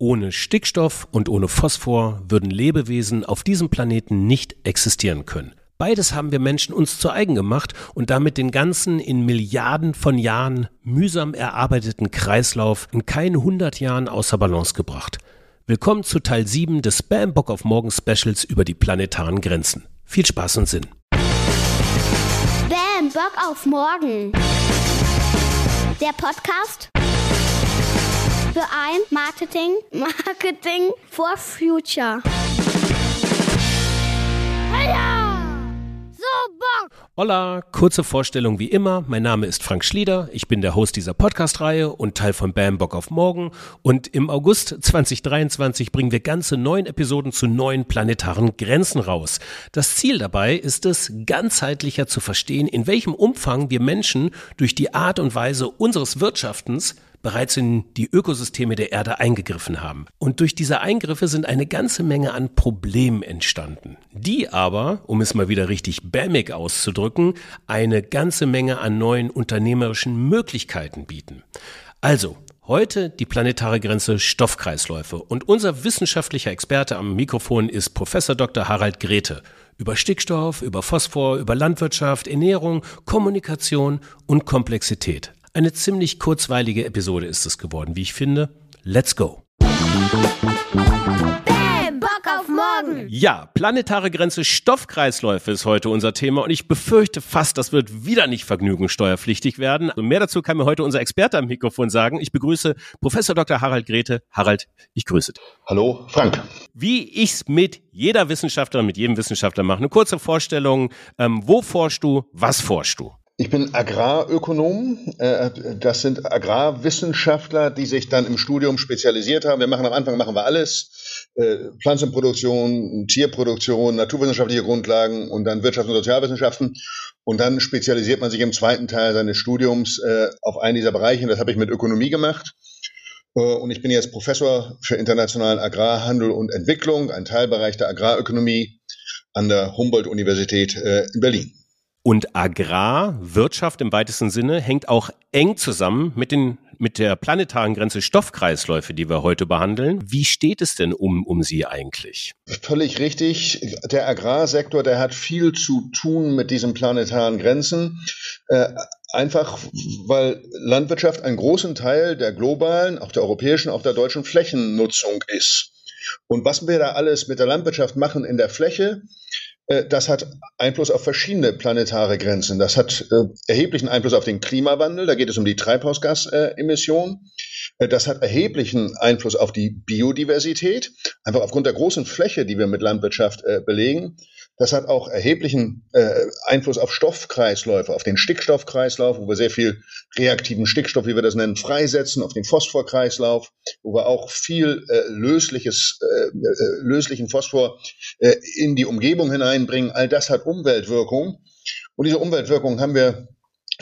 Ohne Stickstoff und ohne Phosphor würden Lebewesen auf diesem Planeten nicht existieren können. Beides haben wir Menschen uns zu eigen gemacht und damit den ganzen in Milliarden von Jahren mühsam erarbeiteten Kreislauf in keinen hundert Jahren außer Balance gebracht. Willkommen zu Teil 7 des Spam Bock auf Morgen Specials über die planetaren Grenzen. Viel Spaß und Sinn. Bam, Bock auf morgen. Der Podcast für ein Marketing, Marketing for Future. Hola, kurze Vorstellung wie immer. Mein Name ist Frank Schlieder. Ich bin der Host dieser Podcast-Reihe und Teil von Bam Bock auf Morgen. Und im August 2023 bringen wir ganze neun Episoden zu neuen planetaren Grenzen raus. Das Ziel dabei ist es, ganzheitlicher zu verstehen, in welchem Umfang wir Menschen durch die Art und Weise unseres Wirtschaftens bereits in die Ökosysteme der Erde eingegriffen haben. Und durch diese Eingriffe sind eine ganze Menge an Problemen entstanden, die aber, um es mal wieder richtig bämig auszudrücken, eine ganze Menge an neuen unternehmerischen Möglichkeiten bieten. Also, Heute die planetare Grenze Stoffkreisläufe und unser wissenschaftlicher Experte am Mikrofon ist Professor Dr. Harald Grete über Stickstoff, über Phosphor, über Landwirtschaft, Ernährung, Kommunikation und Komplexität. Eine ziemlich kurzweilige Episode ist es geworden, wie ich finde. Let's go! Bam, Bock auf morgen. Ja, planetare Grenze Stoffkreisläufe ist heute unser Thema und ich befürchte fast, das wird wieder nicht vergnügungssteuerpflichtig werden. Und mehr dazu kann mir heute unser Experte am Mikrofon sagen. Ich begrüße Professor Dr. Harald Grete. Harald, ich grüße dich. Hallo, Frank. Wie ich's mit jeder Wissenschaftlerin, mit jedem Wissenschaftler mache. Eine kurze Vorstellung. Ähm, wo forschst du? Was forschst du? Ich bin Agrarökonom. Äh, Das sind Agrarwissenschaftler, die sich dann im Studium spezialisiert haben. Wir machen am Anfang machen wir alles. Äh, Pflanzenproduktion, Tierproduktion, naturwissenschaftliche Grundlagen und dann Wirtschafts- und Sozialwissenschaften. Und dann spezialisiert man sich im zweiten Teil seines Studiums äh, auf einen dieser Bereiche. Das habe ich mit Ökonomie gemacht. Und ich bin jetzt Professor für internationalen Agrarhandel und Entwicklung, ein Teilbereich der Agrarökonomie an der Humboldt-Universität in Berlin. Und Agrarwirtschaft im weitesten Sinne hängt auch eng zusammen mit den mit der planetaren Grenze Stoffkreisläufe, die wir heute behandeln. Wie steht es denn um, um sie eigentlich? Völlig richtig. Der Agrarsektor, der hat viel zu tun mit diesen planetaren Grenzen. Äh, einfach, weil Landwirtschaft einen großen Teil der globalen, auch der europäischen, auch der deutschen Flächennutzung ist. Und was wir da alles mit der Landwirtschaft machen in der Fläche, das hat Einfluss auf verschiedene planetare Grenzen. Das hat äh, erheblichen Einfluss auf den Klimawandel. Da geht es um die Treibhausgasemissionen. Äh, das hat erheblichen Einfluss auf die Biodiversität, einfach aufgrund der großen Fläche, die wir mit Landwirtschaft äh, belegen. Das hat auch erheblichen äh, Einfluss auf Stoffkreisläufe, auf den Stickstoffkreislauf, wo wir sehr viel reaktiven Stickstoff, wie wir das nennen, freisetzen, auf den Phosphorkreislauf, wo wir auch viel äh, lösliches, äh, äh, löslichen Phosphor äh, in die Umgebung hineinbringen. All das hat Umweltwirkung. Und diese Umweltwirkung haben wir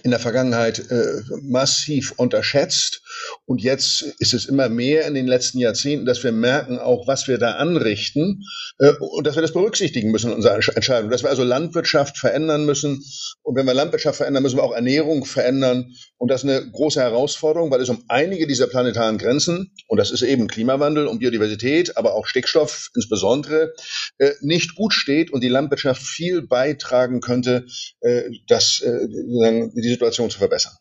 in der Vergangenheit äh, massiv unterschätzt. Und jetzt ist es immer mehr in den letzten Jahrzehnten, dass wir merken auch, was wir da anrichten äh, und dass wir das berücksichtigen müssen in unserer Entscheidung. Dass wir also Landwirtschaft verändern müssen. Und wenn wir Landwirtschaft verändern, müssen wir auch Ernährung verändern. Und das ist eine große Herausforderung, weil es um einige dieser planetaren Grenzen, und das ist eben Klimawandel und Biodiversität, aber auch Stickstoff insbesondere, äh, nicht gut steht und die Landwirtschaft viel beitragen könnte, äh, dass äh, die Situation zu verbessern.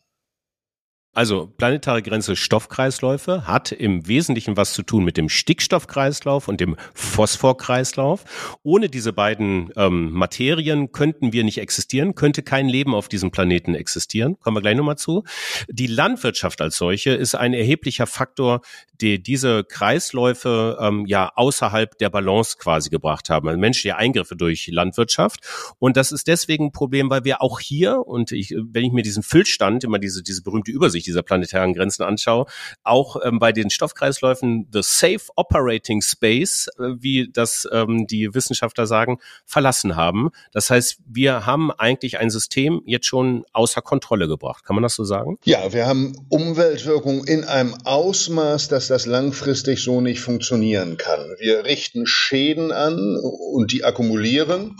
Also planetare Grenze Stoffkreisläufe hat im Wesentlichen was zu tun mit dem Stickstoffkreislauf und dem Phosphorkreislauf. Ohne diese beiden ähm, Materien könnten wir nicht existieren, könnte kein Leben auf diesem Planeten existieren. Kommen wir gleich nochmal zu. Die Landwirtschaft als solche ist ein erheblicher Faktor, der diese Kreisläufe ähm, ja außerhalb der Balance quasi gebracht haben. Also menschliche Eingriffe durch Landwirtschaft. Und das ist deswegen ein Problem, weil wir auch hier, und ich, wenn ich mir diesen Füllstand, immer diese, diese berühmte Übersicht dieser planetaren Grenzen anschaue, auch ähm, bei den Stoffkreisläufen the safe operating space, äh, wie das ähm, die Wissenschaftler sagen, verlassen haben. Das heißt, wir haben eigentlich ein System jetzt schon außer Kontrolle gebracht. Kann man das so sagen? Ja, wir haben Umweltwirkung in einem Ausmaß, dass das langfristig so nicht funktionieren kann. Wir richten Schäden an und die akkumulieren.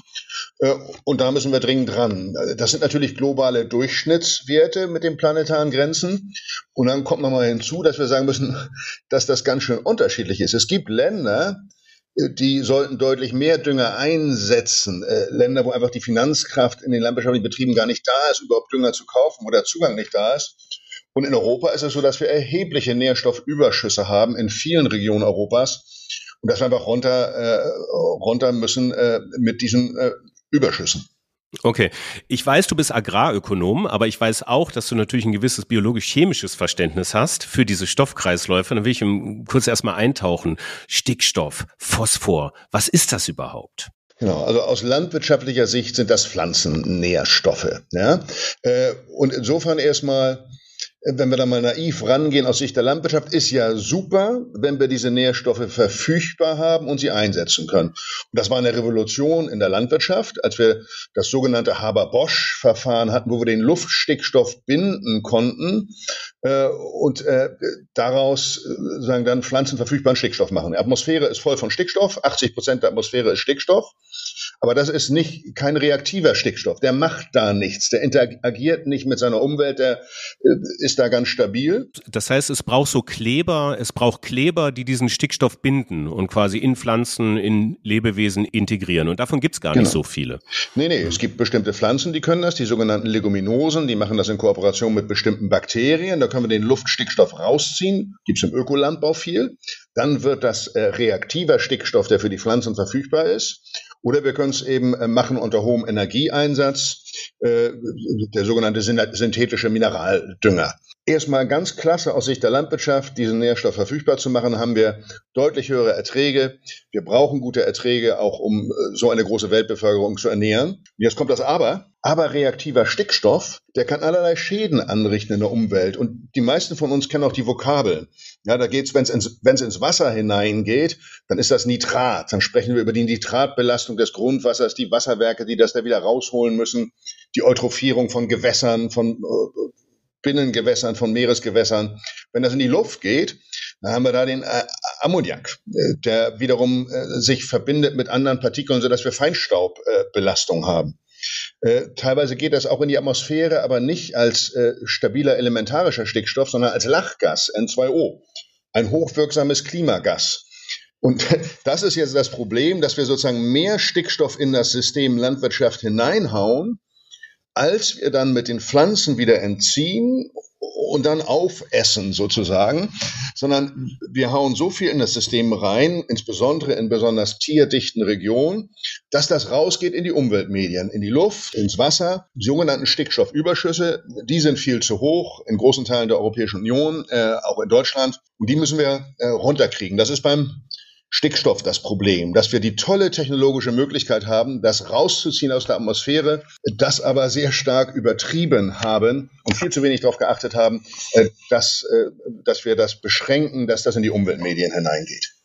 Äh, und da müssen wir dringend dran. Das sind natürlich globale Durchschnittswerte mit den planetaren Grenzen. Und dann kommt nochmal hinzu, dass wir sagen müssen, dass das ganz schön unterschiedlich ist. Es gibt Länder, äh, die sollten deutlich mehr Dünger einsetzen. Äh, Länder, wo einfach die Finanzkraft in den landwirtschaftlichen Betrieben gar nicht da ist, überhaupt Dünger zu kaufen oder Zugang nicht da ist. Und in Europa ist es so, dass wir erhebliche Nährstoffüberschüsse haben in vielen Regionen Europas und dass wir einfach runter, äh, runter müssen äh, mit diesen äh, Überschüssen. Okay, ich weiß, du bist Agrarökonom, aber ich weiß auch, dass du natürlich ein gewisses biologisch-chemisches Verständnis hast für diese Stoffkreisläufe. Dann will ich kurz erstmal eintauchen. Stickstoff, Phosphor, was ist das überhaupt? Genau, also aus landwirtschaftlicher Sicht sind das Pflanzennährstoffe. Ja? Äh, und insofern erstmal wenn wir da mal naiv rangehen aus Sicht der Landwirtschaft, ist ja super, wenn wir diese Nährstoffe verfügbar haben und sie einsetzen können. Und das war eine Revolution in der Landwirtschaft, als wir das sogenannte Haber-Bosch-Verfahren hatten, wo wir den Luftstickstoff binden konnten äh, und äh, daraus äh, sagen dann pflanzenverfügbaren Stickstoff machen. Die Atmosphäre ist voll von Stickstoff, 80 Prozent der Atmosphäre ist Stickstoff. Aber das ist nicht kein reaktiver Stickstoff. Der macht da nichts. Der interagiert nicht mit seiner Umwelt. Der äh, ist da ganz stabil. Das heißt, es braucht so Kleber, es braucht Kleber, die diesen Stickstoff binden und quasi in Pflanzen, in Lebewesen integrieren. Und davon gibt es gar genau. nicht so viele. Nee, nee, es gibt bestimmte Pflanzen, die können das, die sogenannten Leguminosen, die machen das in Kooperation mit bestimmten Bakterien. Da können wir den Luftstickstoff rausziehen. Gibt es im Ökolandbau viel. Dann wird das äh, reaktiver Stickstoff, der für die Pflanzen verfügbar ist. Oder wir können es eben äh, machen unter hohem Energieeinsatz, äh, der sogenannte synthetische Mineraldünger. Erstmal ganz klasse aus Sicht der Landwirtschaft, diesen Nährstoff verfügbar zu machen, haben wir deutlich höhere Erträge. Wir brauchen gute Erträge, auch um äh, so eine große Weltbevölkerung zu ernähren. Jetzt kommt das Aber. Aber reaktiver Stickstoff, der kann allerlei Schäden anrichten in der Umwelt. Und die meisten von uns kennen auch die Vokabeln. Ja, da geht's, wenn es ins, wenn's ins Wasser hineingeht, dann ist das Nitrat. Dann sprechen wir über die Nitratbelastung des Grundwassers, die Wasserwerke, die das da wieder rausholen müssen, die Eutrophierung von Gewässern, von äh, Binnengewässern, von Meeresgewässern. Wenn das in die Luft geht, dann haben wir da den äh, Ammoniak, äh, der wiederum äh, sich verbindet mit anderen Partikeln, sodass wir Feinstaubbelastung haben. Äh, teilweise geht das auch in die Atmosphäre, aber nicht als äh, stabiler elementarischer Stickstoff, sondern als Lachgas, N2O, ein hochwirksames Klimagas. Und das ist jetzt das Problem, dass wir sozusagen mehr Stickstoff in das System Landwirtschaft hineinhauen, als wir dann mit den Pflanzen wieder entziehen und dann aufessen sozusagen, sondern wir hauen so viel in das System rein, insbesondere in besonders tierdichten Regionen, dass das rausgeht in die Umweltmedien, in die Luft, ins Wasser. Die sogenannten Stickstoffüberschüsse, die sind viel zu hoch in großen Teilen der Europäischen Union, äh, auch in Deutschland. Und die müssen wir äh, runterkriegen. Das ist beim Stickstoff das Problem, dass wir die tolle technologische Möglichkeit haben, das rauszuziehen aus der Atmosphäre, das aber sehr stark übertrieben haben und viel zu wenig darauf geachtet haben, äh, dass, äh, dass wir das beschränken, dass das in die Umweltmedien hineingeht.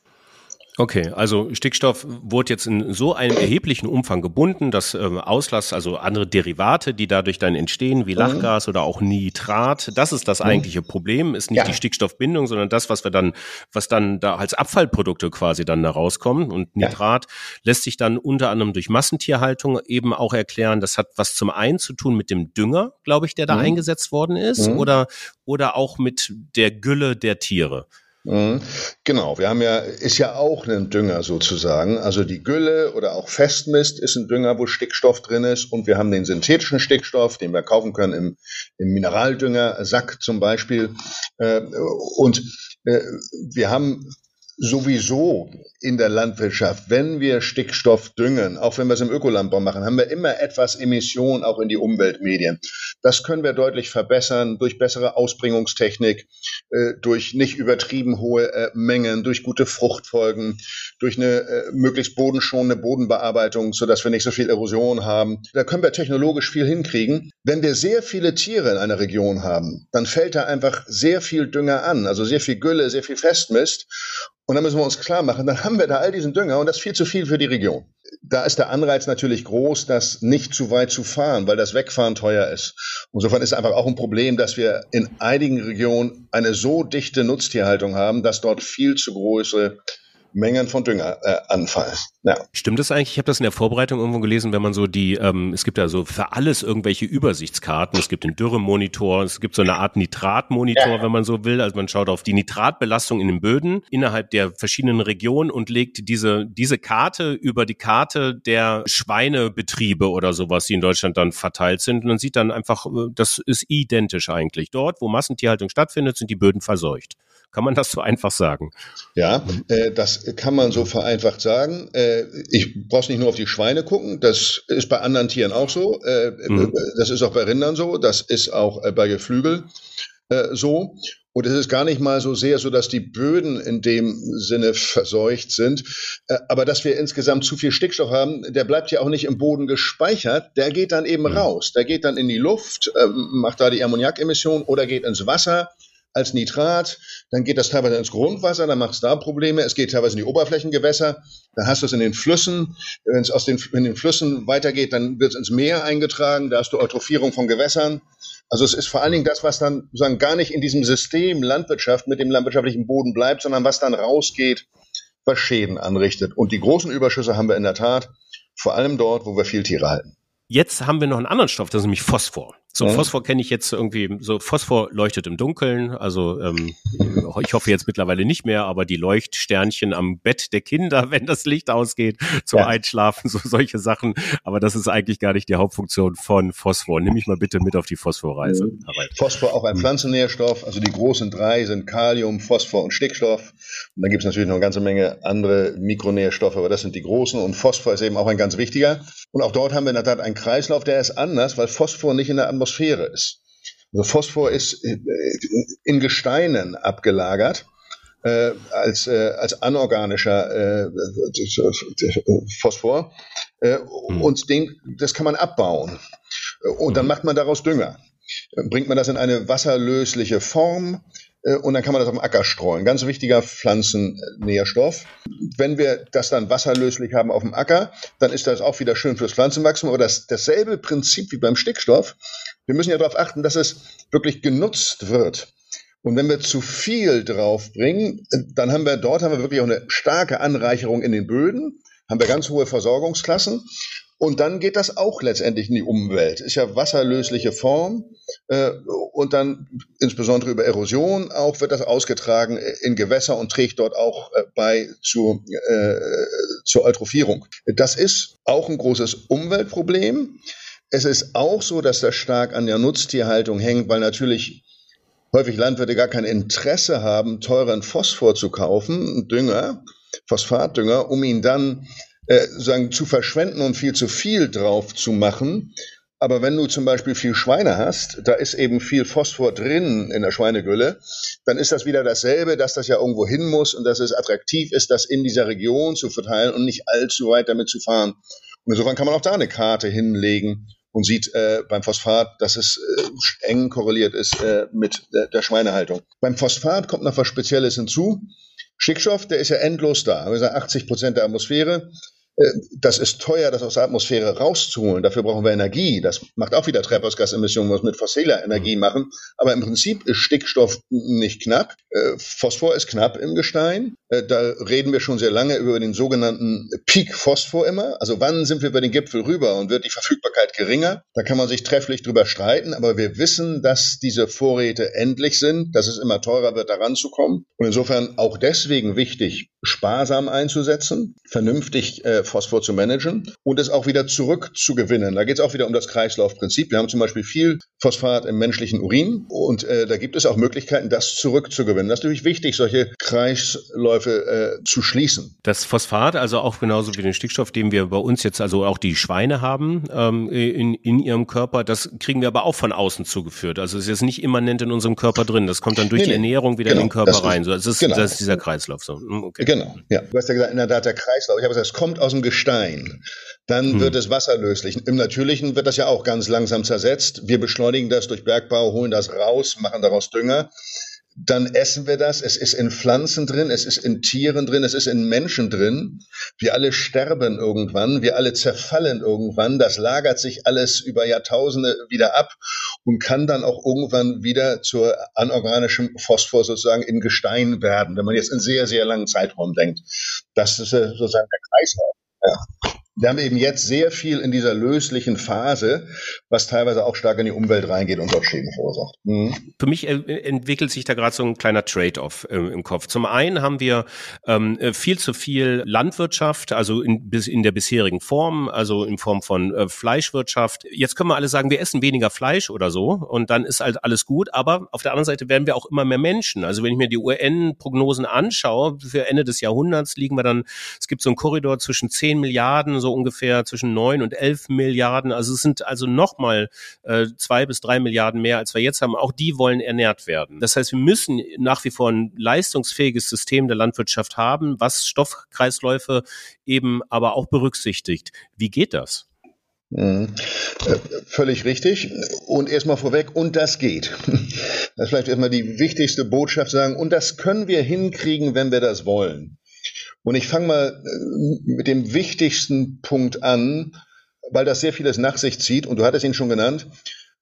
Okay, also Stickstoff wurde jetzt in so einem erheblichen Umfang gebunden, dass ähm, Auslass, also andere Derivate, die dadurch dann entstehen, wie mhm. Lachgas oder auch Nitrat, das ist das mhm. eigentliche Problem, ist nicht ja. die Stickstoffbindung, sondern das, was wir dann, was dann da als Abfallprodukte quasi dann da rauskommen. Und Nitrat ja. lässt sich dann unter anderem durch Massentierhaltung eben auch erklären. Das hat was zum einen zu tun mit dem Dünger, glaube ich, der da mhm. eingesetzt worden ist, mhm. oder oder auch mit der Gülle der Tiere. Mhm. Genau, wir haben ja, ist ja auch ein Dünger sozusagen. Also die Gülle oder auch Festmist ist ein Dünger, wo Stickstoff drin ist. Und wir haben den synthetischen Stickstoff, den wir kaufen können im, im Mineraldüngersack zum Beispiel. Äh, und äh, wir haben sowieso in der Landwirtschaft, wenn wir Stickstoff düngen, auch wenn wir es im Ökolandbau machen, haben wir immer etwas Emission auch in die Umweltmedien. Das können wir deutlich verbessern durch bessere Ausbringungstechnik, äh, durch nicht übertrieben hohe äh, Mengen, durch gute Fruchtfolgen, durch eine äh, möglichst bodenschonende Bodenbearbeitung, sodass wir nicht so viel Erosion haben. Da können wir technologisch viel hinkriegen. Wenn wir sehr viele Tiere in einer Region haben, dann fällt da einfach sehr viel Dünger an, also sehr viel Gülle, sehr viel Festmist. Und dann müssen wir uns klar machen, dann haben wir da all diesen Dünger und das ist viel zu viel für die Region. Da ist der Anreiz natürlich groß, das nicht zu weit zu fahren, weil das Wegfahren teuer ist. Insofern ist einfach auch ein Problem, dass wir in einigen Regionen eine so dichte Nutztierhaltung haben, dass dort viel zu große Mengen von Dünger äh, anfallen. Ja. Stimmt das eigentlich? Ich habe das in der Vorbereitung irgendwo gelesen, wenn man so die, ähm, es gibt ja so für alles irgendwelche Übersichtskarten. Es gibt den Dürremonitor, es gibt so eine Art Nitratmonitor, ja. wenn man so will. Also man schaut auf die Nitratbelastung in den Böden innerhalb der verschiedenen Regionen und legt diese, diese Karte über die Karte der Schweinebetriebe oder sowas, die in Deutschland dann verteilt sind. Und man sieht dann einfach, äh, das ist identisch eigentlich. Dort, wo Massentierhaltung stattfindet, sind die Böden verseucht. Kann man das so einfach sagen? Ja, äh, das kann man so vereinfacht sagen. Äh, ich brauch's nicht nur auf die Schweine gucken, das ist bei anderen Tieren auch so. Äh, mhm. Das ist auch bei Rindern so, das ist auch äh, bei Geflügel äh, so. Und es ist gar nicht mal so sehr so, dass die Böden in dem Sinne verseucht sind, äh, aber dass wir insgesamt zu viel Stickstoff haben, der bleibt ja auch nicht im Boden gespeichert, der geht dann eben mhm. raus. Der geht dann in die Luft, macht da die Ammoniakemission oder geht ins Wasser als Nitrat, dann geht das teilweise ins Grundwasser, dann macht es da Probleme, es geht teilweise in die Oberflächengewässer, dann hast du es in den Flüssen, wenn es aus den, in den Flüssen weitergeht, dann wird es ins Meer eingetragen, da hast du Eutrophierung von Gewässern. Also es ist vor allen Dingen das, was dann sozusagen gar nicht in diesem System Landwirtschaft mit dem landwirtschaftlichen Boden bleibt, sondern was dann rausgeht, was Schäden anrichtet. Und die großen Überschüsse haben wir in der Tat vor allem dort, wo wir viel Tiere halten. Jetzt haben wir noch einen anderen Stoff, das ist nämlich Phosphor. So mhm. Phosphor kenne ich jetzt irgendwie, so Phosphor leuchtet im Dunkeln. Also ähm, ich hoffe jetzt mittlerweile nicht mehr, aber die Leuchtsternchen am Bett der Kinder, wenn das Licht ausgeht, zum ja. Einschlafen, so solche Sachen. Aber das ist eigentlich gar nicht die Hauptfunktion von Phosphor. Nimm mich mal bitte mit auf die Phosphorreise. Mhm. Phosphor auch ein Pflanzennährstoff. Also die großen drei sind Kalium, Phosphor und Stickstoff. Und dann gibt es natürlich noch eine ganze Menge andere Mikronährstoffe, aber das sind die großen. Und Phosphor ist eben auch ein ganz wichtiger. Und auch dort haben wir in der Tat einen Kreislauf, der ist anders, weil Phosphor nicht in der Atmosphäre ist. Also Phosphor ist äh, in Gesteinen abgelagert. Äh, als, äh, als anorganischer äh, Phosphor. Äh, mhm. Und den, das kann man abbauen. Und dann hm. macht man daraus Dünger. Bringt man das in eine wasserlösliche Form und dann kann man das auf dem Acker streuen. Ganz wichtiger Pflanzennährstoff. Wenn wir das dann wasserlöslich haben auf dem Acker, dann ist das auch wieder schön fürs Pflanzenwachstum. Aber das, dasselbe Prinzip wie beim Stickstoff. Wir müssen ja darauf achten, dass es wirklich genutzt wird. Und wenn wir zu viel draufbringen, dann haben wir dort haben wir wirklich auch eine starke Anreicherung in den Böden, haben wir ganz hohe Versorgungsklassen und dann geht das auch letztendlich in die Umwelt. Ist ja wasserlösliche Form. Äh, und dann insbesondere über Erosion auch wird das ausgetragen in Gewässer und trägt dort auch äh, bei zu, äh, zur Eutrophierung. Das ist auch ein großes Umweltproblem. Es ist auch so, dass das stark an der Nutztierhaltung hängt, weil natürlich häufig Landwirte gar kein Interesse haben, teuren Phosphor zu kaufen, Dünger, Phosphatdünger, um ihn dann äh, sagen, zu verschwenden und viel zu viel drauf zu machen. Aber wenn du zum Beispiel viel Schweine hast, da ist eben viel Phosphor drin in der Schweinegülle, dann ist das wieder dasselbe, dass das ja irgendwo hin muss und dass es attraktiv ist, das in dieser Region zu verteilen und nicht allzu weit damit zu fahren. Und insofern kann man auch da eine Karte hinlegen und sieht äh, beim Phosphat, dass es äh, eng korreliert ist äh, mit der, der Schweinehaltung. Beim Phosphat kommt noch was Spezielles hinzu. Stickstoff, der ist ja endlos da. Wir sagen 80 Prozent der Atmosphäre. Äh, das ist teuer, das aus der Atmosphäre rauszuholen. Dafür brauchen wir Energie. Das macht auch wieder Treibhausgasemissionen, was mit fossiler Energie machen. Aber im Prinzip ist Stickstoff nicht knapp. Äh, Phosphor ist knapp im Gestein. Äh, da reden wir schon sehr lange über den sogenannten Peak Phosphor immer. Also wann sind wir über den Gipfel rüber und wird die Verfügbarkeit geringer? Da kann man sich trefflich drüber streiten. Aber wir wissen, dass diese Vorräte endlich sind, dass es immer teurer wird, daran zu kommen. Und insofern auch deswegen wichtig, sparsam einzusetzen, vernünftig äh, Phosphor zu managen und es auch wieder zurückzugewinnen. Da geht es auch wieder um das Kreislaufprinzip. Wir haben zum Beispiel viel Phosphat im menschlichen Urin und äh, da gibt es auch Möglichkeiten, das zurückzugewinnen. Das ist natürlich wichtig, solche Kreisläufe äh, zu schließen. Das Phosphat, also auch genauso wie den Stickstoff, den wir bei uns jetzt also auch die Schweine haben ähm, in, in ihrem Körper, das kriegen wir aber auch von außen zugeführt. Also es ist jetzt nicht immanent in unserem Körper drin. Das kommt dann durch nee, die Ernährung wieder genau, in den Körper rein. So, das, ist, genau. das ist dieser Kreislauf so. Hm, okay. Genau, ja. Du hast ja gesagt, in der Tat der Kreislauf. Ich habe gesagt, es kommt aus dem Gestein. Dann hm. wird es wasserlöslich. Im Natürlichen wird das ja auch ganz langsam zersetzt. Wir beschleunigen das durch Bergbau, holen das raus, machen daraus Dünger. Dann essen wir das. Es ist in Pflanzen drin, es ist in Tieren drin, es ist in Menschen drin. Wir alle sterben irgendwann, wir alle zerfallen irgendwann. Das lagert sich alles über Jahrtausende wieder ab und kann dann auch irgendwann wieder zur anorganischem Phosphor sozusagen in Gestein werden, wenn man jetzt in sehr, sehr langen Zeitraum denkt. Das ist sozusagen der Kreislauf. Ja wir haben eben jetzt sehr viel in dieser löslichen Phase, was teilweise auch stark in die Umwelt reingeht und dort Schäden verursacht. Mhm. Für mich entwickelt sich da gerade so ein kleiner Trade-off äh, im Kopf. Zum einen haben wir ähm, äh, viel zu viel Landwirtschaft, also in, in der bisherigen Form, also in Form von äh, Fleischwirtschaft. Jetzt können wir alle sagen, wir essen weniger Fleisch oder so und dann ist halt alles gut. Aber auf der anderen Seite werden wir auch immer mehr Menschen. Also wenn ich mir die UN-Prognosen anschaue, für Ende des Jahrhunderts liegen wir dann, es gibt so einen Korridor zwischen 10 Milliarden so ungefähr zwischen neun und elf Milliarden. Also es sind also nochmal äh, zwei bis drei Milliarden mehr, als wir jetzt haben. Auch die wollen ernährt werden. Das heißt, wir müssen nach wie vor ein leistungsfähiges System der Landwirtschaft haben, was Stoffkreisläufe eben aber auch berücksichtigt. Wie geht das? Mhm. Äh, völlig richtig. Und erstmal vorweg, und das geht. Das ist vielleicht erstmal die wichtigste Botschaft sagen, und das können wir hinkriegen, wenn wir das wollen. Und ich fange mal äh, mit dem wichtigsten Punkt an, weil das sehr vieles nach sich zieht. Und du hattest ihn schon genannt.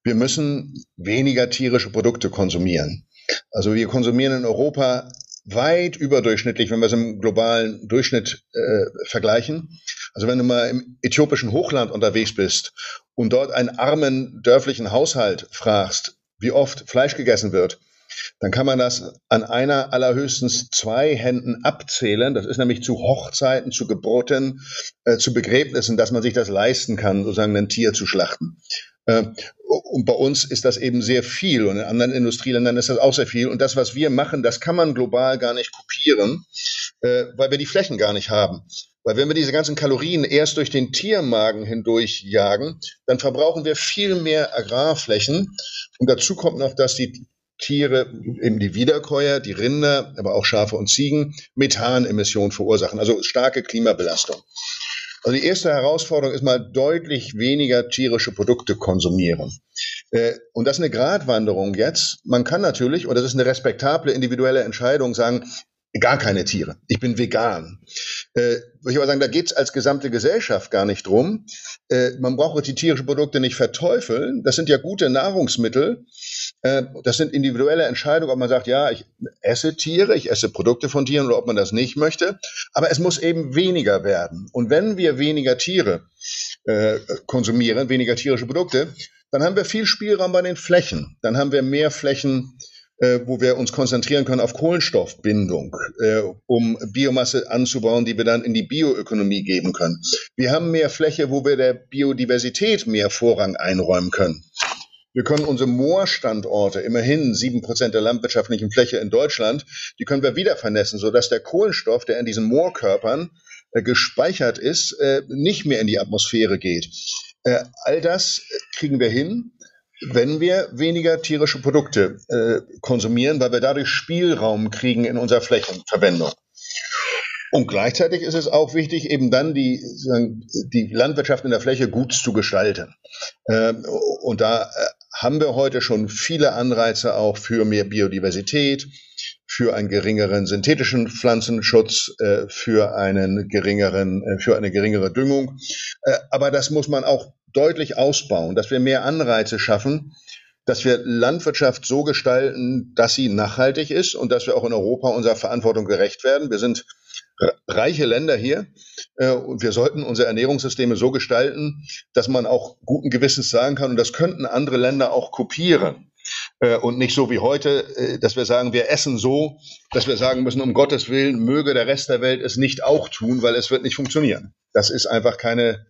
Wir müssen weniger tierische Produkte konsumieren. Also wir konsumieren in Europa weit überdurchschnittlich, wenn wir es im globalen Durchschnitt äh, vergleichen. Also wenn du mal im äthiopischen Hochland unterwegs bist und dort einen armen dörflichen Haushalt fragst, wie oft Fleisch gegessen wird, dann kann man das an einer allerhöchstens zwei Händen abzählen. Das ist nämlich zu Hochzeiten, zu Geburten, äh, zu Begräbnissen, dass man sich das leisten kann, sozusagen ein Tier zu schlachten. Äh, und bei uns ist das eben sehr viel und in anderen Industrieländern ist das auch sehr viel. Und das, was wir machen, das kann man global gar nicht kopieren, äh, weil wir die Flächen gar nicht haben. Weil wenn wir diese ganzen Kalorien erst durch den Tiermagen hindurch jagen, dann verbrauchen wir viel mehr Agrarflächen. Und dazu kommt noch, dass die Tiere, eben die Wiederkäuer, die Rinder, aber auch Schafe und Ziegen, Methanemissionen verursachen, also starke Klimabelastung. Also die erste Herausforderung ist mal deutlich weniger tierische Produkte konsumieren. Äh, und das ist eine Gratwanderung jetzt. Man kann natürlich, und das ist eine respektable individuelle Entscheidung, sagen, gar keine Tiere. Ich bin vegan. Äh, würde ich aber sagen, da geht es als gesamte Gesellschaft gar nicht drum. Äh, man braucht die tierischen Produkte nicht verteufeln. Das sind ja gute Nahrungsmittel. Äh, das sind individuelle Entscheidungen, ob man sagt, ja, ich esse Tiere, ich esse Produkte von Tieren oder ob man das nicht möchte. Aber es muss eben weniger werden. Und wenn wir weniger Tiere äh, konsumieren, weniger tierische Produkte, dann haben wir viel Spielraum bei den Flächen. Dann haben wir mehr Flächen äh, wo wir uns konzentrieren können auf Kohlenstoffbindung, äh, um Biomasse anzubauen, die wir dann in die Bioökonomie geben können. Wir haben mehr Fläche, wo wir der Biodiversität mehr Vorrang einräumen können. Wir können unsere Moorstandorte, immerhin sieben Prozent der landwirtschaftlichen Fläche in Deutschland, die können wir wieder vernässen, sodass der Kohlenstoff, der in diesen Moorkörpern äh, gespeichert ist, äh, nicht mehr in die Atmosphäre geht. Äh, all das kriegen wir hin wenn wir weniger tierische Produkte äh, konsumieren, weil wir dadurch Spielraum kriegen in unserer Flächenverwendung. Und gleichzeitig ist es auch wichtig, eben dann die, die Landwirtschaft in der Fläche gut zu gestalten. Ähm, und da äh, haben wir heute schon viele Anreize auch für mehr Biodiversität, für einen geringeren synthetischen Pflanzenschutz, äh, für einen geringeren, äh, für eine geringere Düngung. Aber das muss man auch deutlich ausbauen, dass wir mehr Anreize schaffen, dass wir Landwirtschaft so gestalten, dass sie nachhaltig ist und dass wir auch in Europa unserer Verantwortung gerecht werden. Wir sind reiche Länder hier äh, und wir sollten unsere Ernährungssysteme so gestalten, dass man auch guten Gewissens sagen kann, und das könnten andere Länder auch kopieren. Äh, und nicht so wie heute, äh, dass wir sagen, wir essen so, dass wir sagen müssen, um Gottes Willen, möge der Rest der Welt es nicht auch tun, weil es wird nicht funktionieren. Das ist einfach keine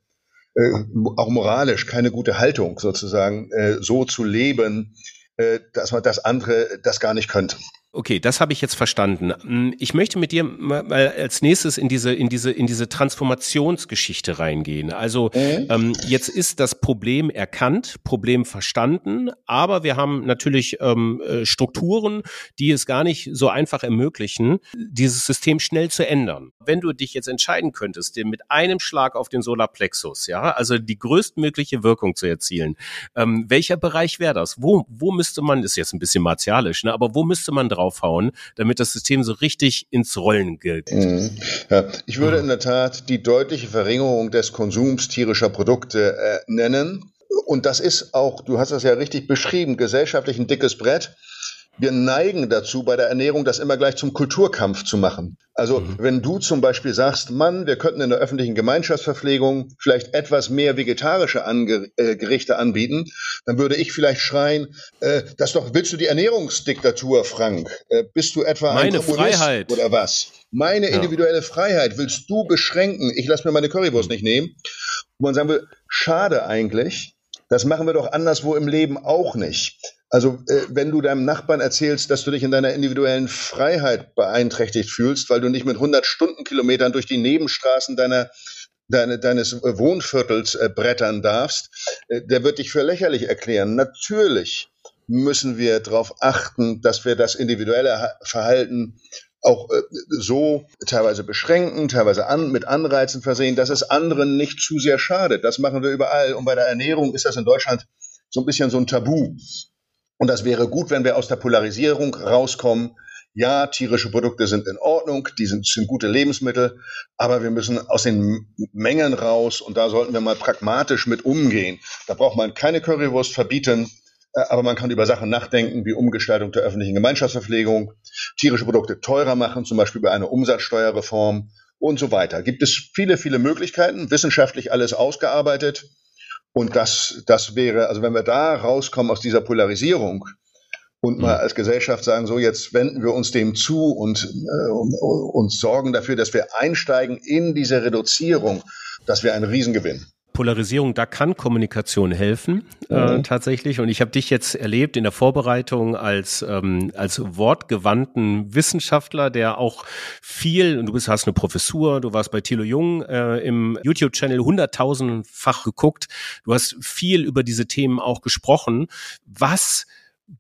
äh, auch moralisch keine gute Haltung sozusagen, äh, so zu leben, äh, dass man das andere das gar nicht könnte. Okay, das habe ich jetzt verstanden. Hm, ich möchte mit dir mal als nächstes in diese in diese in diese Transformationsgeschichte reingehen. Also mhm. ähm, jetzt ist das Problem erkannt, Problem verstanden, aber wir haben natürlich ähm, äh, Strukturen, die es gar nicht so einfach ermöglichen, dieses System schnell zu ändern. Wenn du dich jetzt entscheiden könntest, dir mit einem Schlag auf den Solarplexus, ja, also die größtmögliche Wirkung zu erzielen, ähm, welcher Bereich wäre das? Wo wo müsste man, ist jetzt ein bisschen martialisch, ne, aber wo müsste man drauf draufhauen, damit das System so richtig ins Rollen gilt. Mhm. Ja, ich würde in der Tat die deutliche Verringerung des Konsums tierischer Produkte äh, nennen. Und das ist auch, du hast das ja richtig beschrieben, gesellschaftlich ein dickes Brett wir neigen dazu, bei der Ernährung das immer gleich zum Kulturkampf zu machen. Also mhm. wenn du zum Beispiel sagst, Mann, wir könnten in der öffentlichen Gemeinschaftsverpflegung vielleicht etwas mehr vegetarische Ange äh, Gerichte anbieten, dann würde ich vielleicht schreien, äh, das doch, willst du die Ernährungsdiktatur, Frank? Äh, bist du etwa Meine ein Kommunist Freiheit. oder was? Meine ja. individuelle Freiheit willst du beschränken? Ich lasse mir meine Currywurst nicht nehmen. Und man sagen will, schade eigentlich, das machen wir doch anderswo im Leben auch nicht. Also äh, wenn du deinem Nachbarn erzählst, dass du dich in deiner individuellen Freiheit beeinträchtigt fühlst, weil du nicht mit 100 Stundenkilometern durch die Nebenstraßen deiner deine, deines Wohnviertels äh, brettern darfst, äh, der wird dich für lächerlich erklären. Natürlich müssen wir darauf achten, dass wir das individuelle Verhalten auch äh, so teilweise beschränken, teilweise an, mit Anreizen versehen, dass es anderen nicht zu sehr schadet. Das machen wir überall. Und bei der Ernährung ist das in Deutschland so ein bisschen so ein Tabu. Und das wäre gut, wenn wir aus der Polarisierung rauskommen. Ja, tierische Produkte sind in Ordnung, die sind, sind gute Lebensmittel, aber wir müssen aus den Mengen raus und da sollten wir mal pragmatisch mit umgehen. Da braucht man keine Currywurst verbieten, äh, aber man kann über Sachen nachdenken, wie Umgestaltung der öffentlichen Gemeinschaftsverpflegung, tierische Produkte teurer machen, zum Beispiel bei einer Umsatzsteuerreform und so weiter. Gibt es viele, viele Möglichkeiten, wissenschaftlich alles ausgearbeitet. Und das, das wäre, also wenn wir da rauskommen aus dieser Polarisierung und mal mhm. als Gesellschaft sagen, so jetzt wenden wir uns dem zu und, äh, und, und sorgen dafür, dass wir einsteigen in diese Reduzierung, das wäre ein Riesengewinn. Polarisierung, da kann Kommunikation helfen äh, mhm. tatsächlich. Und ich habe dich jetzt erlebt in der Vorbereitung als ähm, als wortgewandten Wissenschaftler, der auch viel. Und du bist hast eine Professur, du warst bei Thilo Jung äh, im YouTube-Channel hunderttausendfach geguckt. Du hast viel über diese Themen auch gesprochen. Was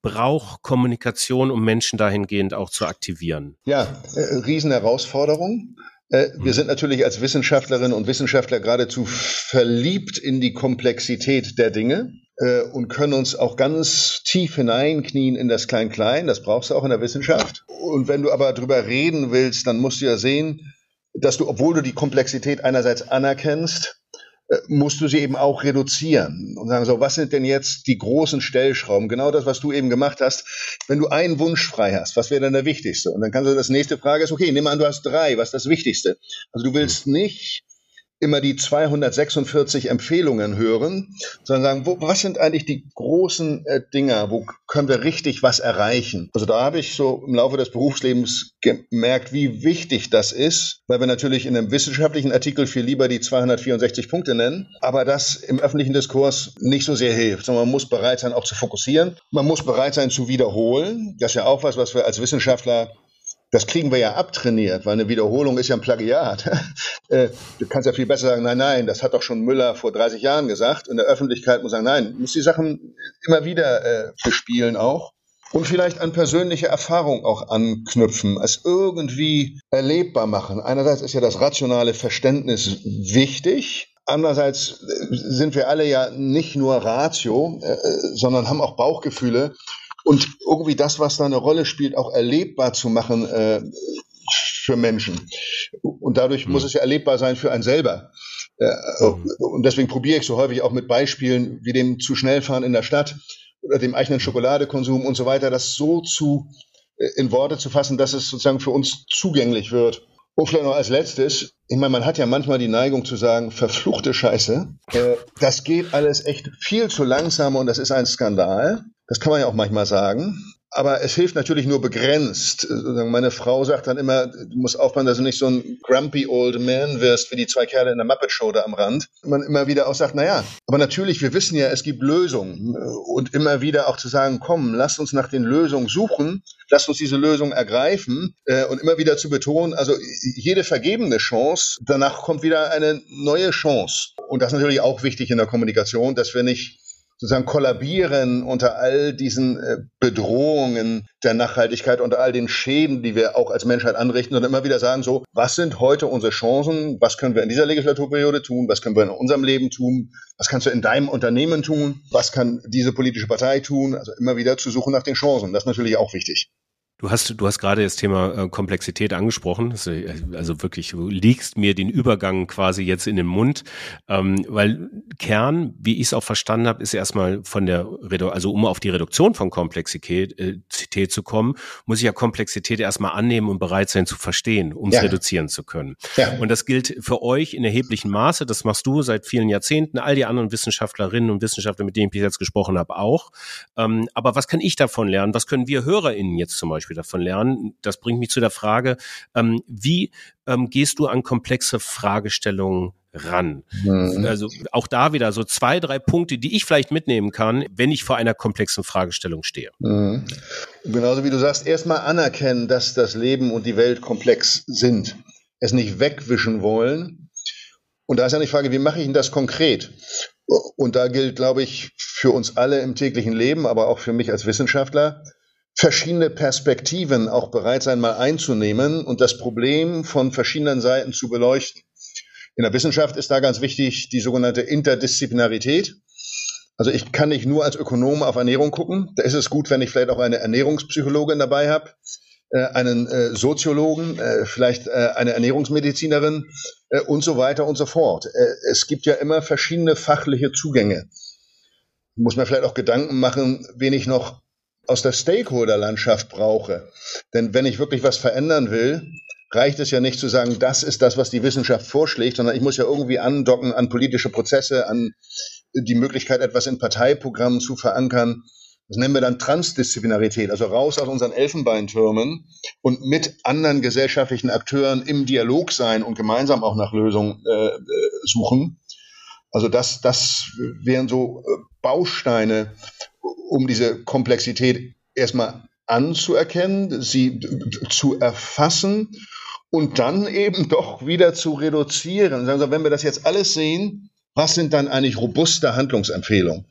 braucht Kommunikation, um Menschen dahingehend auch zu aktivieren? Ja, äh, Riesenherausforderung. Äh, wir sind natürlich als Wissenschaftlerinnen und Wissenschaftler geradezu verliebt in die Komplexität der Dinge äh, und können uns auch ganz tief hineinknien in das Klein-Klein. Das brauchst du auch in der Wissenschaft. Und wenn du aber drüber reden willst, dann musst du ja sehen, dass du, obwohl du die Komplexität einerseits anerkennst, musst du sie eben auch reduzieren und sagen so, was sind denn jetzt die großen Stellschrauben? Genau das, was du eben gemacht hast. Wenn du einen Wunsch frei hast, was wäre dann der wichtigste? Und dann kannst du das nächste Frage ist, okay, nimm an, du hast drei, was ist das Wichtigste? Also du willst nicht immer die 246 Empfehlungen hören, sondern sagen, wo, was sind eigentlich die großen äh, Dinger, wo können wir richtig was erreichen? Also da habe ich so im Laufe des Berufslebens gemerkt, wie wichtig das ist, weil wir natürlich in einem wissenschaftlichen Artikel viel lieber die 264 Punkte nennen, aber das im öffentlichen Diskurs nicht so sehr hilft, sondern man muss bereit sein, auch zu fokussieren. Man muss bereit sein, zu wiederholen. Das ist ja auch was, was wir als Wissenschaftler das kriegen wir ja abtrainiert, weil eine Wiederholung ist ja ein Plagiat. Äh, du kannst ja viel besser sagen, nein, nein, das hat doch schon Müller vor 30 Jahren gesagt. In der Öffentlichkeit muss sagen, nein, muss die Sachen immer wieder äh, bespielen auch. Und vielleicht an persönliche Erfahrung auch anknüpfen, es irgendwie erlebbar machen. Einerseits ist ja das rationale Verständnis wichtig, Andererseits äh, sind wir alle ja nicht nur Ratio, äh, sondern haben auch Bauchgefühle und irgendwie das, was da eine Rolle spielt, auch erlebbar zu machen äh, für Menschen. Und dadurch mhm. muss es ja erlebbar sein für einen selber. Äh, mhm. Und deswegen probiere ich so häufig auch mit Beispielen wie dem zu schnell fahren in der Stadt oder dem eigenen Schokoladekonsum und so weiter, das so zu äh, in Worte zu fassen, dass es sozusagen für uns zugänglich wird. Und vielleicht noch als letztes, ich meine, man hat ja manchmal die Neigung zu sagen, verfluchte Scheiße, äh, das geht alles echt viel zu langsam und das ist ein Skandal. Das kann man ja auch manchmal sagen. Aber es hilft natürlich nur begrenzt. Meine Frau sagt dann immer, du musst aufpassen, dass du nicht so ein grumpy old man wirst, wie die zwei Kerle in der Muppet Show da am Rand. Man immer wieder auch sagt, naja, aber natürlich, wir wissen ja, es gibt Lösungen. Und immer wieder auch zu sagen, komm, lass uns nach den Lösungen suchen, lass uns diese Lösung ergreifen äh, und immer wieder zu betonen, also jede vergebene Chance, danach kommt wieder eine neue Chance. Und das ist natürlich auch wichtig in der Kommunikation, dass wir nicht sozusagen kollabieren unter all diesen äh, Bedrohungen der Nachhaltigkeit, unter all den Schäden, die wir auch als Menschheit anrichten, sondern immer wieder sagen so, was sind heute unsere Chancen? Was können wir in dieser Legislaturperiode tun? Was können wir in unserem Leben tun? Was kannst du in deinem Unternehmen tun? Was kann diese politische Partei tun? Also immer wieder zu suchen nach den Chancen. Das ist natürlich auch wichtig. Du hast, du hast gerade das Thema äh, Komplexität angesprochen. Äh, also wirklich, du liegst mir den Übergang quasi jetzt in den Mund, ähm, weil Kern, wie ich es auch verstanden habe, ist erstmal von der, Redu also um auf die Reduktion von Komplexität äh, zu kommen, muss ich ja Komplexität erstmal annehmen und bereit sein zu verstehen, um es ja. reduzieren zu können. Ja. Und das gilt für euch in erheblichem Maße. Das machst du seit vielen Jahrzehnten, all die anderen Wissenschaftlerinnen und Wissenschaftler, mit denen ich jetzt gesprochen habe, auch. Ähm, aber was kann ich davon lernen? Was können wir HörerInnen jetzt zum Beispiel Beispiel davon lernen. Das bringt mich zu der Frage, ähm, wie ähm, gehst du an komplexe Fragestellungen ran? Mhm. Also auch da wieder so zwei, drei Punkte, die ich vielleicht mitnehmen kann, wenn ich vor einer komplexen Fragestellung stehe. Mhm. Genauso wie du sagst, erstmal anerkennen, dass das Leben und die Welt komplex sind. Es nicht wegwischen wollen. Und da ist ja die Frage, wie mache ich denn das konkret? Und da gilt, glaube ich, für uns alle im täglichen Leben, aber auch für mich als Wissenschaftler, verschiedene Perspektiven auch bereit sein, mal einzunehmen und das Problem von verschiedenen Seiten zu beleuchten. In der Wissenschaft ist da ganz wichtig die sogenannte Interdisziplinarität. Also ich kann nicht nur als Ökonom auf Ernährung gucken. Da ist es gut, wenn ich vielleicht auch eine Ernährungspsychologin dabei habe, äh, einen äh, Soziologen, äh, vielleicht eine Ernährungsmedizinerin und so weiter und so fort. Es gibt ja immer verschiedene fachliche Zugänge. Muss man vielleicht auch Gedanken machen, wen ich noch aus der Stakeholder-Landschaft brauche. Denn wenn ich wirklich was verändern will, reicht es ja nicht zu sagen, das ist das, was die Wissenschaft vorschlägt, sondern ich muss ja irgendwie andocken an politische Prozesse, an die Möglichkeit, etwas in Parteiprogrammen zu verankern. Das nennen wir dann Transdisziplinarität, also raus aus unseren Elfenbeintürmen und mit anderen gesellschaftlichen Akteuren im Dialog sein und gemeinsam auch nach Lösungen äh, äh suchen. Also das, das wären so äh, Bausteine, um diese Komplexität erstmal anzuerkennen, sie zu erfassen und dann eben doch wieder zu reduzieren. Also wenn wir das jetzt alles sehen, was sind dann eigentlich robuste Handlungsempfehlungen?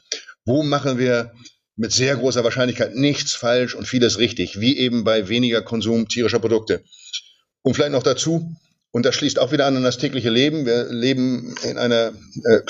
Wo machen wir mit sehr großer Wahrscheinlichkeit nichts falsch und vieles richtig, wie eben bei weniger Konsum tierischer Produkte? Und vielleicht noch dazu, und das schließt auch wieder an an das tägliche Leben. Wir leben in einer äh,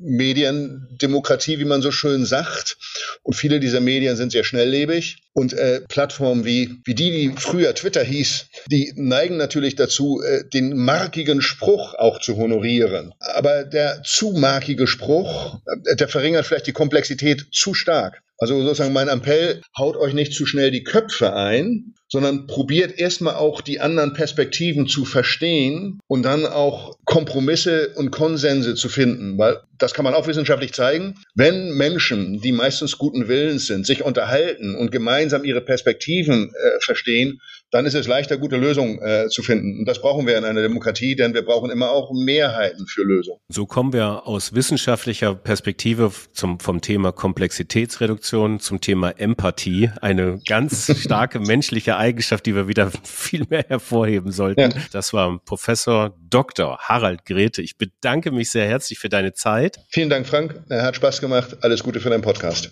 Mediendemokratie, wie man so schön sagt. Und viele dieser Medien sind sehr schnelllebig. Und äh, Plattformen wie, wie die, die früher Twitter hieß, die neigen natürlich dazu, äh, den markigen Spruch auch zu honorieren. Aber der zu markige Spruch, äh, der verringert vielleicht die Komplexität zu stark. Also sozusagen mein Appell, haut euch nicht zu schnell die Köpfe ein, sondern probiert erstmal auch die anderen Perspektiven zu verstehen und dann auch Kompromisse und Konsense zu finden, weil das kann man auch wissenschaftlich zeigen. Wenn Menschen, die meistens guten Willens sind, sich unterhalten und gemeinsam ihre Perspektiven äh, verstehen, dann ist es leichter, gute Lösungen äh, zu finden. Und das brauchen wir in einer Demokratie, denn wir brauchen immer auch Mehrheiten für Lösungen. So kommen wir aus wissenschaftlicher Perspektive zum, vom Thema Komplexitätsreduktion zum Thema Empathie. Eine ganz starke menschliche Eigenschaft, die wir wieder viel mehr hervorheben sollten. Ja. Das war Professor Dr. Harald Grete. Ich bedanke mich sehr herzlich für deine Zeit. Vielen Dank, Frank. Hat Spaß gemacht. Alles Gute für deinen Podcast.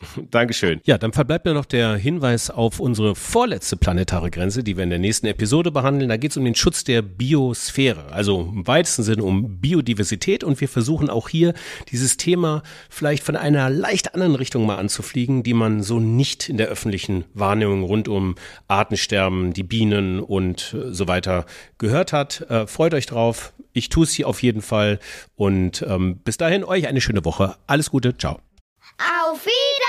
Dankeschön. Ja, dann verbleibt mir noch der Hinweis auf unsere vorletzte planetare Grenze, die wir in der nächsten Episode behandeln. Da geht es um den Schutz der Biosphäre, also im weitesten Sinne um Biodiversität. Und wir versuchen auch hier dieses Thema vielleicht von einer leicht anderen Richtung mal anzufliegen, die man so nicht in der öffentlichen Wahrnehmung rund um Artensterben, die Bienen und so weiter gehört hat. Äh, freut euch drauf. Ich tue es hier auf jeden Fall. Und ähm, bis dahin euch eine schöne Woche. Alles Gute. Ciao. Auf Wiedersehen.